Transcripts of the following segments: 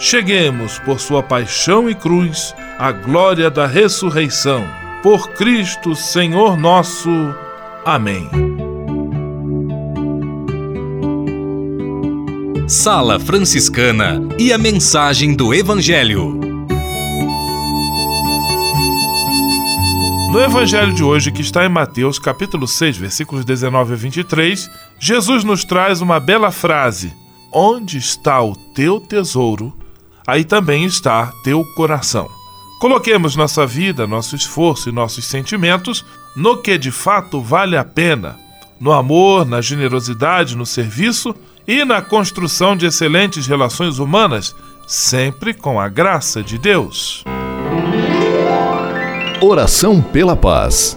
cheguemos, por sua paixão e cruz, à glória da ressurreição. Por Cristo, Senhor nosso. Amém. Sala Franciscana e a mensagem do Evangelho. No evangelho de hoje, que está em Mateus, capítulo 6, versículos 19 a 23, Jesus nos traz uma bela frase: Onde está o teu tesouro, aí também está teu coração. Coloquemos nossa vida, nosso esforço e nossos sentimentos no que de fato vale a pena, no amor, na generosidade, no serviço e na construção de excelentes relações humanas, sempre com a graça de Deus. Oração pela paz.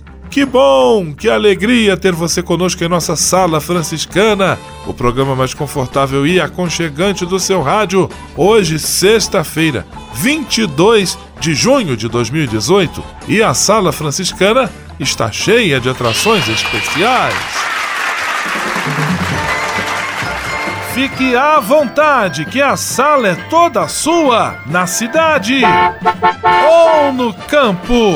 Que bom, que alegria ter você conosco em nossa sala franciscana, o programa mais confortável e aconchegante do seu rádio. Hoje, sexta-feira, 22 de junho de 2018, e a sala franciscana está cheia de atrações especiais. Fique à vontade, que a sala é toda sua, na cidade ou no campo.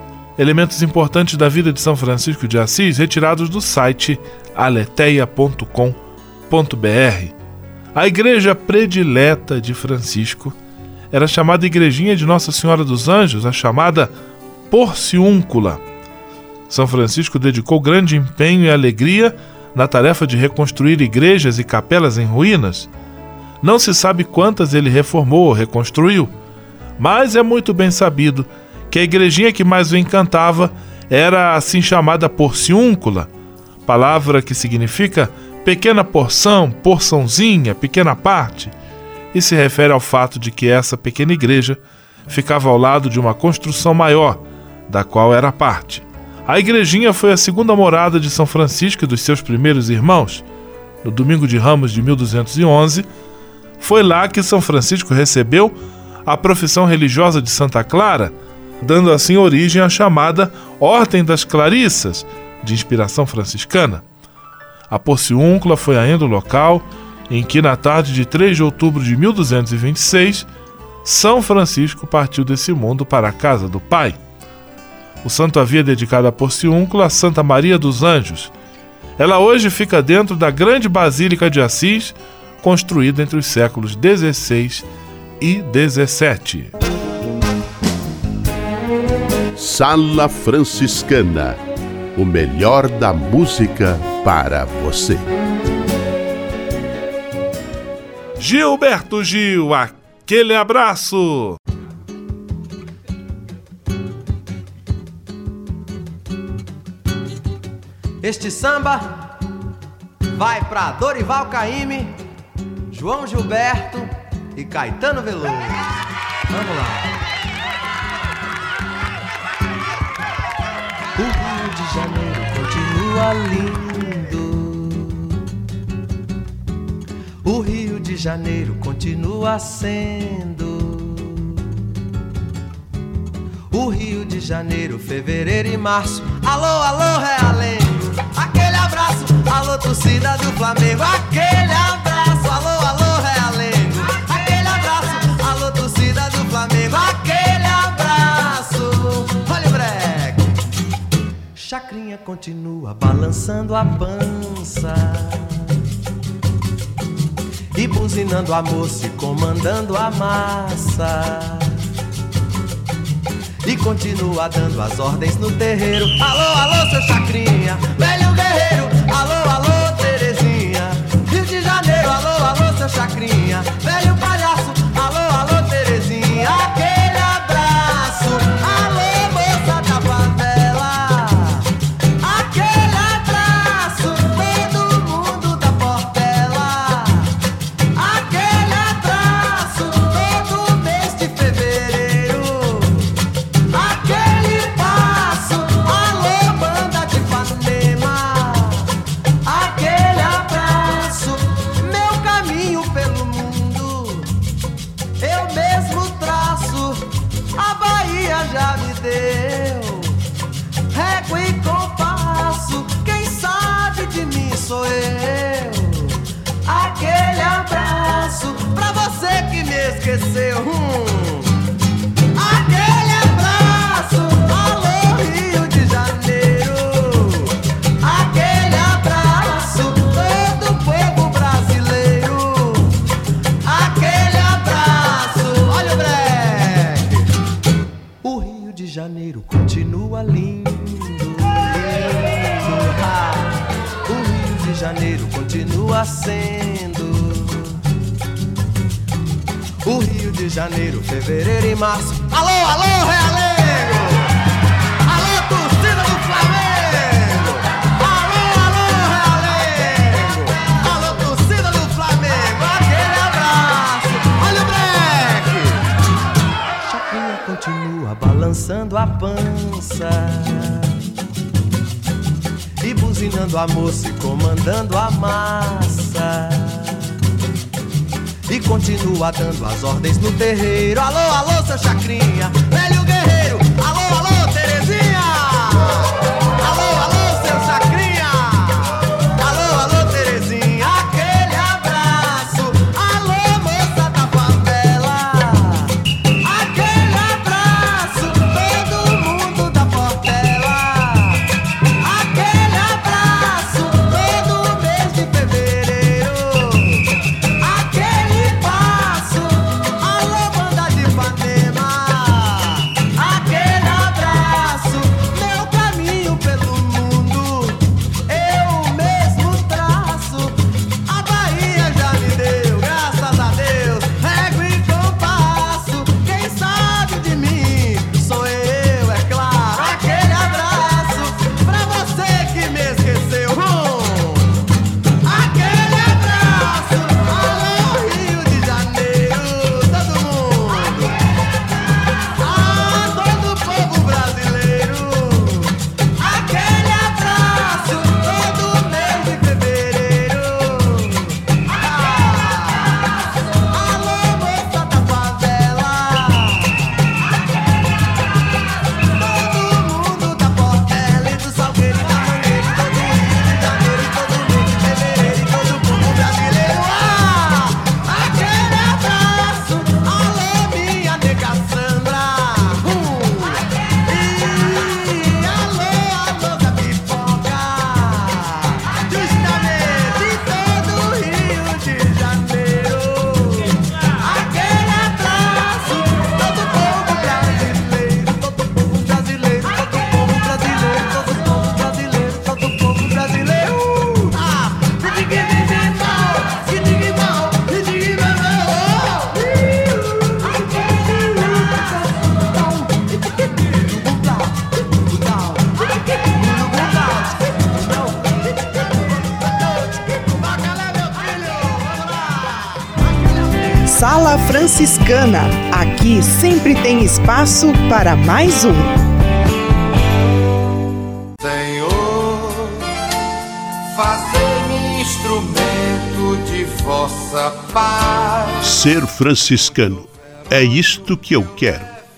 elementos importantes da vida de São Francisco de Assis retirados do site aleteia.com.br. A igreja predileta de Francisco era chamada Igrejinha de Nossa Senhora dos Anjos, a chamada Porciúncula. São Francisco dedicou grande empenho e alegria na tarefa de reconstruir igrejas e capelas em ruínas. Não se sabe quantas ele reformou ou reconstruiu, mas é muito bem sabido que a igrejinha que mais o encantava era assim chamada porciúncula, palavra que significa pequena porção, porçãozinha, pequena parte, e se refere ao fato de que essa pequena igreja ficava ao lado de uma construção maior, da qual era parte. A igrejinha foi a segunda morada de São Francisco e dos seus primeiros irmãos. No domingo de Ramos de 1211, foi lá que São Francisco recebeu a profissão religiosa de Santa Clara, dando assim origem à chamada Ordem das Clarissas, de inspiração franciscana. A Porciúncula foi ainda o local em que, na tarde de 3 de outubro de 1226, São Francisco partiu desse mundo para a casa do Pai. O santo havia dedicado a Porciúncula a Santa Maria dos Anjos. Ela hoje fica dentro da grande Basílica de Assis, construída entre os séculos 16 e 17. Sala Franciscana o melhor da música para você. Gilberto Gil, aquele abraço! Este samba vai para Dorival Caymmi, João Gilberto e Caetano Veloso. Vamos lá. Lindo. O Rio de Janeiro continua sendo. O Rio de Janeiro, fevereiro e março. Alô, alô, Realengo. Aquele abraço, alô, torcida do Flamengo. Aquele continua balançando a pança. E buzinando a moça e comandando a massa. E continua dando as ordens no terreiro. Alô, alô, seu Chacrinha, velho guerreiro. Alô, alô, Terezinha. Rio de Janeiro, alô, alô, seu Chacrinha, velho palhaço. Março. Alô, alô, Realengo! Alô, torcida do Flamengo! Alô, alô, Realengo! Alô, torcida do Flamengo! Aquele abraço! Olha o breque! Chapinha continua balançando a pança e buzinando a moça e comandando a massa. E continua dando as ordens no terreiro. Alô, alô, seu chacrinha, velho guerreiro. Franciscana. Aqui sempre tem espaço para mais um. Senhor, fazei-me instrumento de vossa paz. Ser franciscano. É isto que eu quero.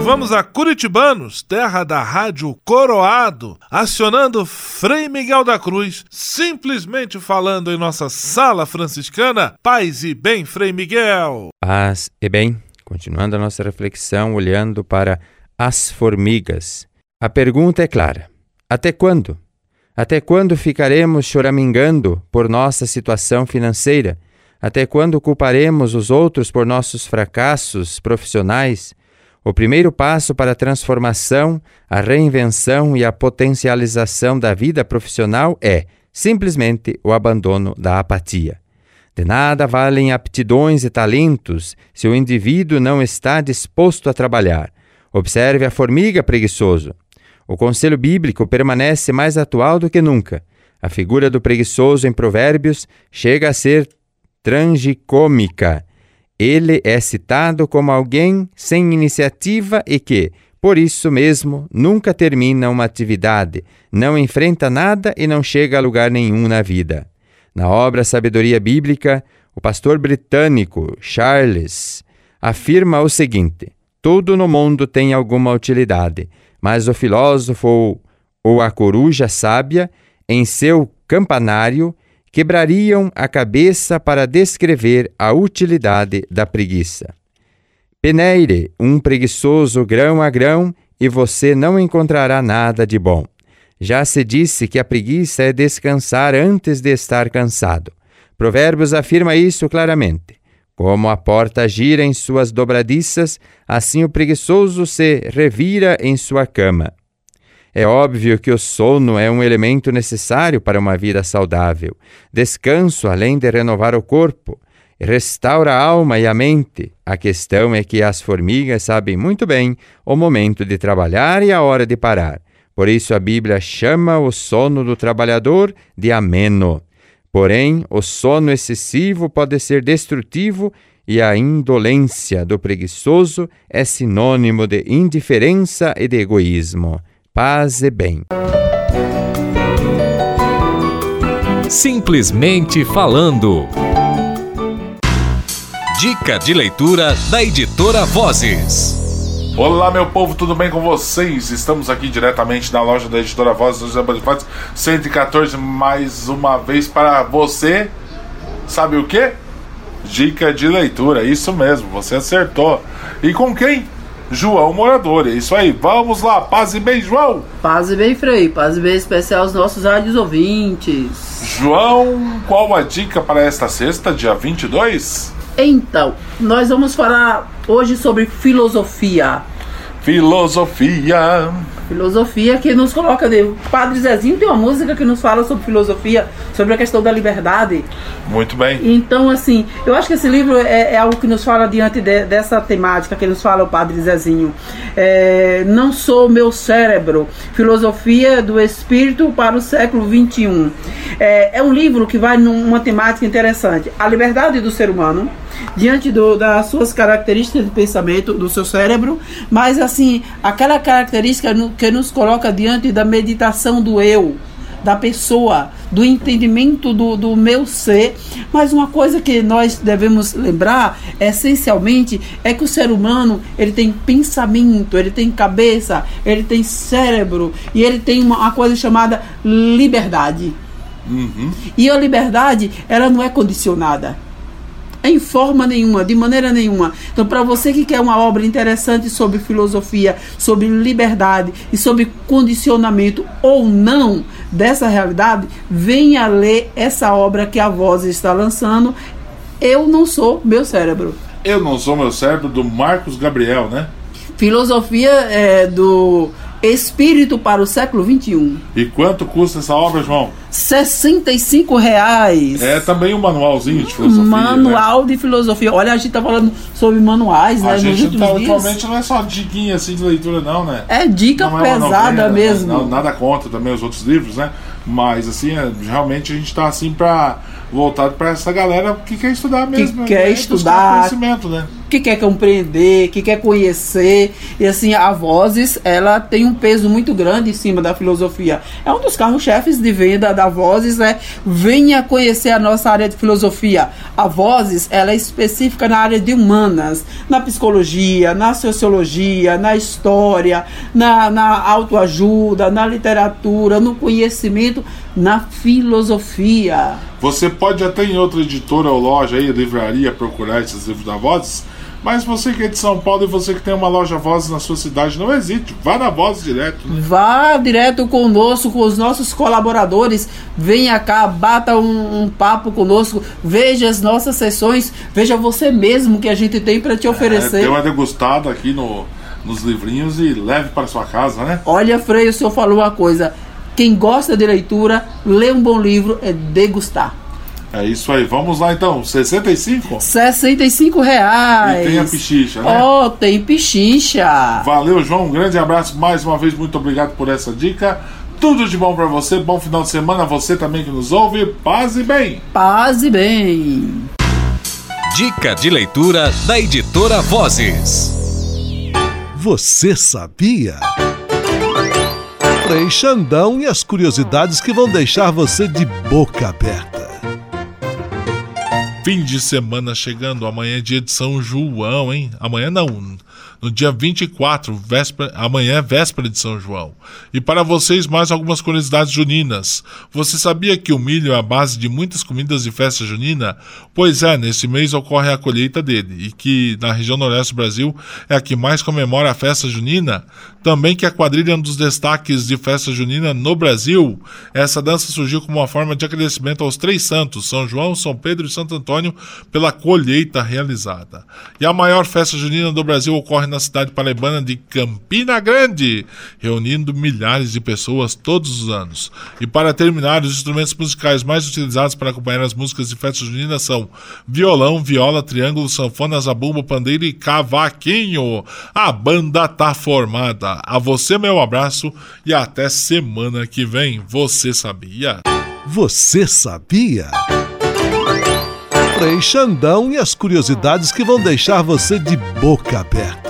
E vamos a Curitibanos, terra da rádio Coroado, acionando Frei Miguel da Cruz, simplesmente falando em nossa sala franciscana. Paz e bem, Frei Miguel. Paz e bem, continuando a nossa reflexão, olhando para as formigas. A pergunta é clara: até quando? Até quando ficaremos choramingando por nossa situação financeira? Até quando culparemos os outros por nossos fracassos profissionais? O primeiro passo para a transformação, a reinvenção e a potencialização da vida profissional é, simplesmente, o abandono da apatia. De nada valem aptidões e talentos se o indivíduo não está disposto a trabalhar. Observe a formiga preguiçoso. O conselho bíblico permanece mais atual do que nunca. A figura do preguiçoso em Provérbios chega a ser tragicômica. Ele é citado como alguém sem iniciativa e que, por isso mesmo, nunca termina uma atividade, não enfrenta nada e não chega a lugar nenhum na vida. Na obra Sabedoria Bíblica, o pastor britânico Charles afirma o seguinte: Tudo no mundo tem alguma utilidade, mas o filósofo ou a coruja sábia, em seu campanário, quebrariam a cabeça para descrever a utilidade da preguiça. Peneire um preguiçoso grão a grão e você não encontrará nada de bom. Já se disse que a preguiça é descansar antes de estar cansado. Provérbios afirma isso claramente. Como a porta gira em suas dobradiças, assim o preguiçoso se revira em sua cama. É óbvio que o sono é um elemento necessário para uma vida saudável. Descanso, além de renovar o corpo, restaura a alma e a mente. A questão é que as formigas sabem muito bem o momento de trabalhar e a hora de parar. Por isso a Bíblia chama o sono do trabalhador de ameno. Porém, o sono excessivo pode ser destrutivo e a indolência do preguiçoso é sinônimo de indiferença e de egoísmo. Paz e bem. Simplesmente falando. Dica de leitura da editora Vozes. Olá, meu povo, tudo bem com vocês? Estamos aqui diretamente na loja da editora Vozes dos Abalifates 114, mais uma vez para você. Sabe o que? Dica de leitura, isso mesmo, você acertou. E com quem? João Morador. É isso aí, vamos lá, paz e bem, João. Paz e bem, Frei, paz e bem especial aos nossos rádios ouvintes. João, qual a dica para esta sexta, dia 22? Então, nós vamos falar hoje sobre filosofia. Filosofia. Filosofia que nos coloca. De... Padre Zezinho tem uma música que nos fala sobre filosofia, sobre a questão da liberdade. Muito bem. Então, assim, eu acho que esse livro é, é algo que nos fala diante de, dessa temática que nos fala o Padre Zezinho. É, não sou meu cérebro. Filosofia do Espírito para o século XXI. É, é um livro que vai numa temática interessante. A liberdade do ser humano diante do, das suas características de pensamento do seu cérebro, mas assim, aquela característica que nos coloca diante da meditação do eu, da pessoa, do entendimento do, do meu ser. Mas uma coisa que nós devemos lembrar, essencialmente, é que o ser humano ele tem pensamento, ele tem cabeça, ele tem cérebro e ele tem uma, uma coisa chamada liberdade. Uhum. E a liberdade, ela não é condicionada em forma nenhuma, de maneira nenhuma. Então, para você que quer uma obra interessante sobre filosofia, sobre liberdade e sobre condicionamento ou não dessa realidade, venha ler essa obra que a Voz está lançando. Eu não sou meu cérebro. Eu não sou meu cérebro do Marcos Gabriel, né? Filosofia é, do Espírito para o século XXI. E quanto custa essa obra, João? 65 reais. É também um manualzinho de filosofia. Manual né? de filosofia. Olha, a gente tá falando sobre manuais, né? A gente tá, atualmente não é só diquinha assim de leitura, não, né? É dica não pesada é mesmo. Não, nada contra também os outros livros, né? Mas assim, é, realmente a gente tá assim para voltado para essa galera que quer estudar mesmo. Que quer né? estudar. Conhecimento, né? Que quer compreender, que quer conhecer. E assim, a Vozes, ela tem um peso muito grande em cima da filosofia. É um dos carros-chefes de venda da Vozes, é venha conhecer a nossa área de filosofia. A Vozes, ela é específica na área de humanas, na psicologia, na sociologia, na história, na, na autoajuda, na literatura, no conhecimento, na filosofia. Você pode até em outra editora ou loja aí, livraria, procurar esses livros da Vozes mas você que é de São Paulo e você que tem uma loja Voz na sua cidade, não hesite, vá na Voz direto. Né? Vá direto conosco, com os nossos colaboradores. Venha cá, bata um, um, papo conosco, veja as nossas sessões, veja você mesmo que a gente tem para te é, oferecer. É, tem uma degustada aqui no, nos livrinhos e leve para sua casa, né? Olha, Frei, o senhor falou uma coisa. Quem gosta de leitura, ler um bom livro é degustar. É isso aí. Vamos lá então. 65? 65 reais. E tem a pichicha, né? Oh, tem pichincha. Valeu, João. Um grande abraço mais uma vez. Muito obrigado por essa dica. Tudo de bom para você. Bom final de semana. Você também que nos ouve. Paz e bem. Paz e bem. Dica de leitura da editora Vozes. Você sabia? Frei Xandão e as curiosidades que vão deixar você de boca aberta. Fim de semana chegando, amanhã é dia de São João, hein? Amanhã não, no dia 24, véspera, amanhã é véspera de São João. E para vocês, mais algumas curiosidades juninas. Você sabia que o milho é a base de muitas comidas de festa junina? Pois é, nesse mês ocorre a colheita dele, e que na região noroeste do Brasil é a que mais comemora a festa junina. Também que a quadrilha é um dos destaques de festa junina no Brasil. Essa dança surgiu como uma forma de agradecimento aos três santos, São João, São Pedro e Santo Antônio, pela colheita realizada. E a maior festa junina do Brasil ocorre na cidade paraibana de Campina Grande, reunindo milhares de pessoas todos os anos. E para terminar, os instrumentos musicais mais utilizados para acompanhar as músicas de festa junina são violão, viola, triângulo, sanfona, zabumba, pandeiro e cavaquinho. A banda tá formada. A você, meu abraço e até semana que vem. Você sabia? Você sabia? Frei Xandão e as curiosidades que vão deixar você de boca aberta.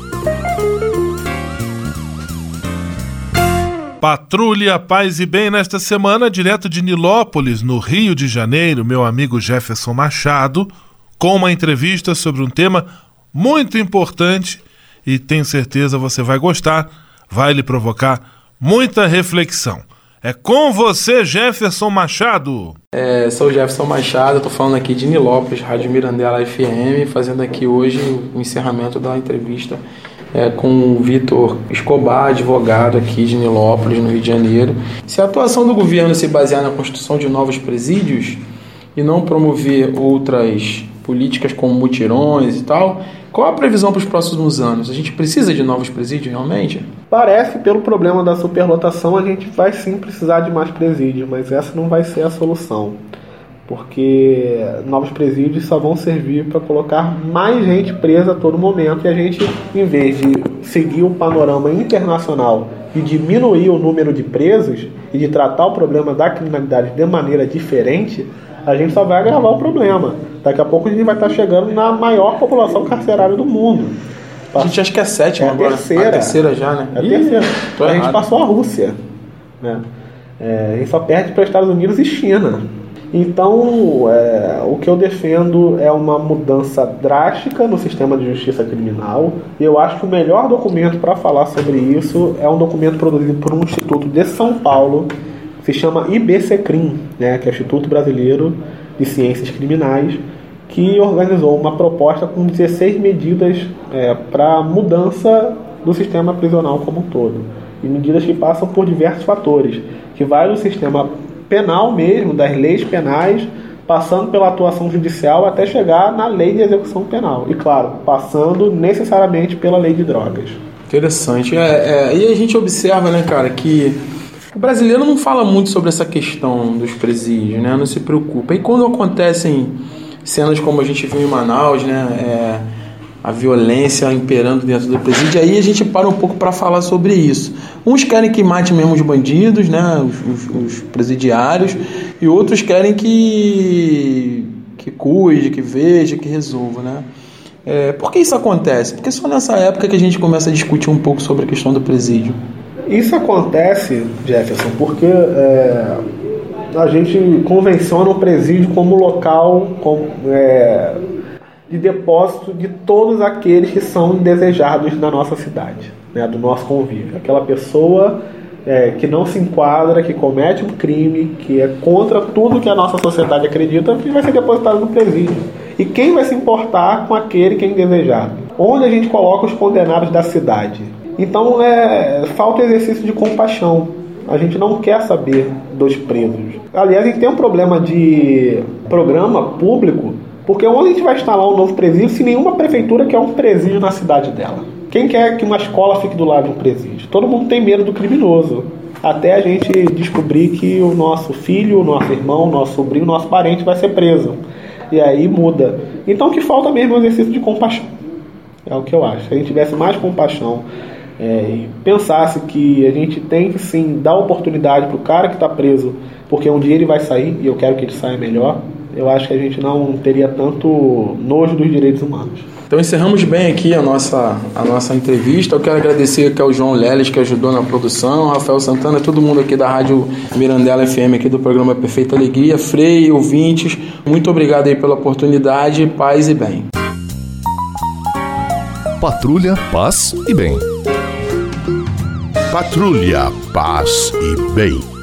Patrulha Paz e Bem nesta semana, direto de Nilópolis, no Rio de Janeiro, meu amigo Jefferson Machado, com uma entrevista sobre um tema muito importante e tenho certeza você vai gostar, vai lhe provocar muita reflexão. É com você, Jefferson Machado. É, sou Jefferson Machado, estou falando aqui de Nilópolis, Rádio Mirandela FM, fazendo aqui hoje o encerramento da entrevista é, com o Vitor Escobar, advogado aqui de Nilópolis, no Rio de Janeiro. Se a atuação do governo se basear na construção de novos presídios e não promover outras políticas como mutirões e tal, qual a previsão para os próximos anos? A gente precisa de novos presídios realmente? Parece, pelo problema da superlotação, a gente vai sim precisar de mais presídios, mas essa não vai ser a solução porque novos presídios só vão servir para colocar mais gente presa a todo momento e a gente, em vez de seguir o panorama internacional e diminuir o número de presos e de tratar o problema da criminalidade de maneira diferente, a gente só vai agravar o problema. Daqui a pouco a gente vai estar chegando na maior população carcerária do mundo. A gente acha que é a sétima é a agora. Terceira. A terceira já, né? É a terceira. tô a gente passou a Rússia. Né? É, a gente só perde para Estados Unidos e China. Então, é, o que eu defendo é uma mudança drástica no sistema de justiça criminal. E eu acho que o melhor documento para falar sobre isso é um documento produzido por um instituto de São Paulo, que se chama IBCCRIM, né, que é o Instituto Brasileiro de Ciências Criminais, que organizou uma proposta com 16 medidas é, para mudança do sistema prisional como um todo. E medidas que passam por diversos fatores, que vai do sistema penal mesmo, das leis penais, passando pela atuação judicial até chegar na lei de execução penal. E claro, passando necessariamente pela lei de drogas. Interessante. É, é, e a gente observa, né, cara, que o brasileiro não fala muito sobre essa questão dos presídios, né? Não se preocupa. E quando acontecem cenas como a gente viu em Manaus, né? É, a violência imperando dentro do presídio. E aí a gente para um pouco para falar sobre isso. Uns querem que mate mesmo os bandidos, né, os, os, os presidiários, e outros querem que que cuide, que veja, que resolva, né? É, por que isso acontece? Porque só nessa época que a gente começa a discutir um pouco sobre a questão do presídio. Isso acontece, Jefferson, porque é, a gente convenciona o presídio como local como, é, de depósito de todos aqueles que são indesejados na nossa cidade, né, do nosso convívio. Aquela pessoa é, que não se enquadra, que comete um crime, que é contra tudo que a nossa sociedade acredita, que vai ser depositado no presídio. E quem vai se importar com aquele que é indesejado? Onde a gente coloca os condenados da cidade? Então é falta exercício de compaixão. A gente não quer saber dos presos. Aliás, a gente tem um problema de programa público, porque onde a gente vai instalar um novo presídio se nenhuma prefeitura quer um presídio na cidade dela? Quem quer que uma escola fique do lado de um presídio? Todo mundo tem medo do criminoso. Até a gente descobrir que o nosso filho, o nosso irmão, o nosso sobrinho, o nosso parente vai ser preso. E aí muda. Então o que falta mesmo é um exercício de compaixão. É o que eu acho. Se a gente tivesse mais compaixão é, e pensasse que a gente tem que sim dar oportunidade para o cara que está preso, porque um dia ele vai sair e eu quero que ele saia melhor, eu acho que a gente não teria tanto nojo dos direitos humanos. Então encerramos bem aqui a nossa, a nossa entrevista. Eu quero agradecer aqui ao João Leles que ajudou na produção, Rafael Santana, todo mundo aqui da Rádio Mirandela FM, aqui do programa Perfeita Alegria, Frei, ouvintes. Muito obrigado aí pela oportunidade, paz e bem. Patrulha, paz e bem. Patrulha, paz e bem.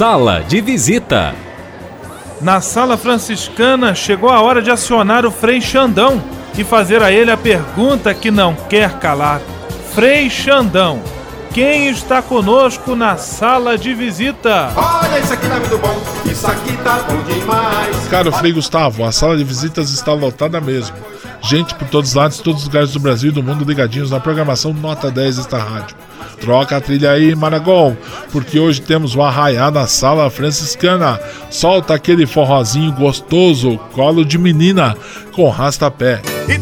Sala de visita. Na sala franciscana chegou a hora de acionar o Frei Xandão e fazer a ele a pergunta que não quer calar. Frei Xandão, quem está conosco na sala de visita? Olha, isso aqui tá muito bom, isso aqui tá bom demais. Caro Frei Gustavo, a sala de visitas está lotada mesmo. Gente por todos os lados, todos os lugares do Brasil e do mundo ligadinhos na programação Nota 10 desta rádio. Troca a trilha aí, Maragol, porque hoje temos o arraiá na sala franciscana. Solta aquele forrozinho gostoso, colo de menina com rastapé. E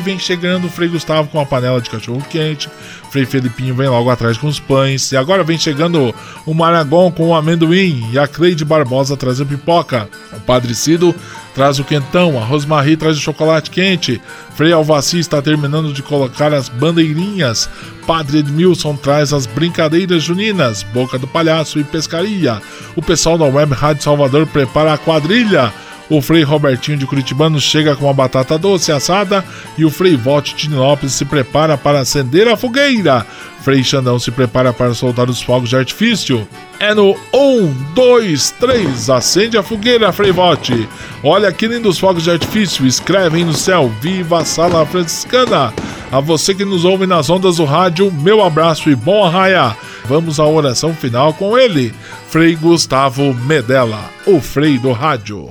vem chegando o Frei Gustavo com a panela de cachorro quente. Frei Felipinho vem logo atrás com os pães. E agora vem chegando o Maragon com o amendoim. E a Cleide Barbosa traz a pipoca. O Padre Cido traz o quentão. A Rosmarie traz o chocolate quente. Frei Alvaci está terminando de colocar as bandeirinhas. Padre Edmilson traz as brincadeiras juninas. Boca do Palhaço e pescaria. O pessoal da Web Rádio Salvador prepara a quadrilha. O Frei Robertinho de Curitibano chega com a batata doce assada e o Frei Volte de Lopes se prepara para acender a fogueira. Frei Xandão se prepara para soltar os fogos de artifício. É no 1, 2, 3, acende a fogueira, Frei Volte. Olha que lindos fogos de artifício, escrevem no céu, viva a sala franciscana. A você que nos ouve nas ondas do rádio, meu abraço e bom arraia. Vamos à oração final com ele, Frei Gustavo Medella, o Frei do Rádio.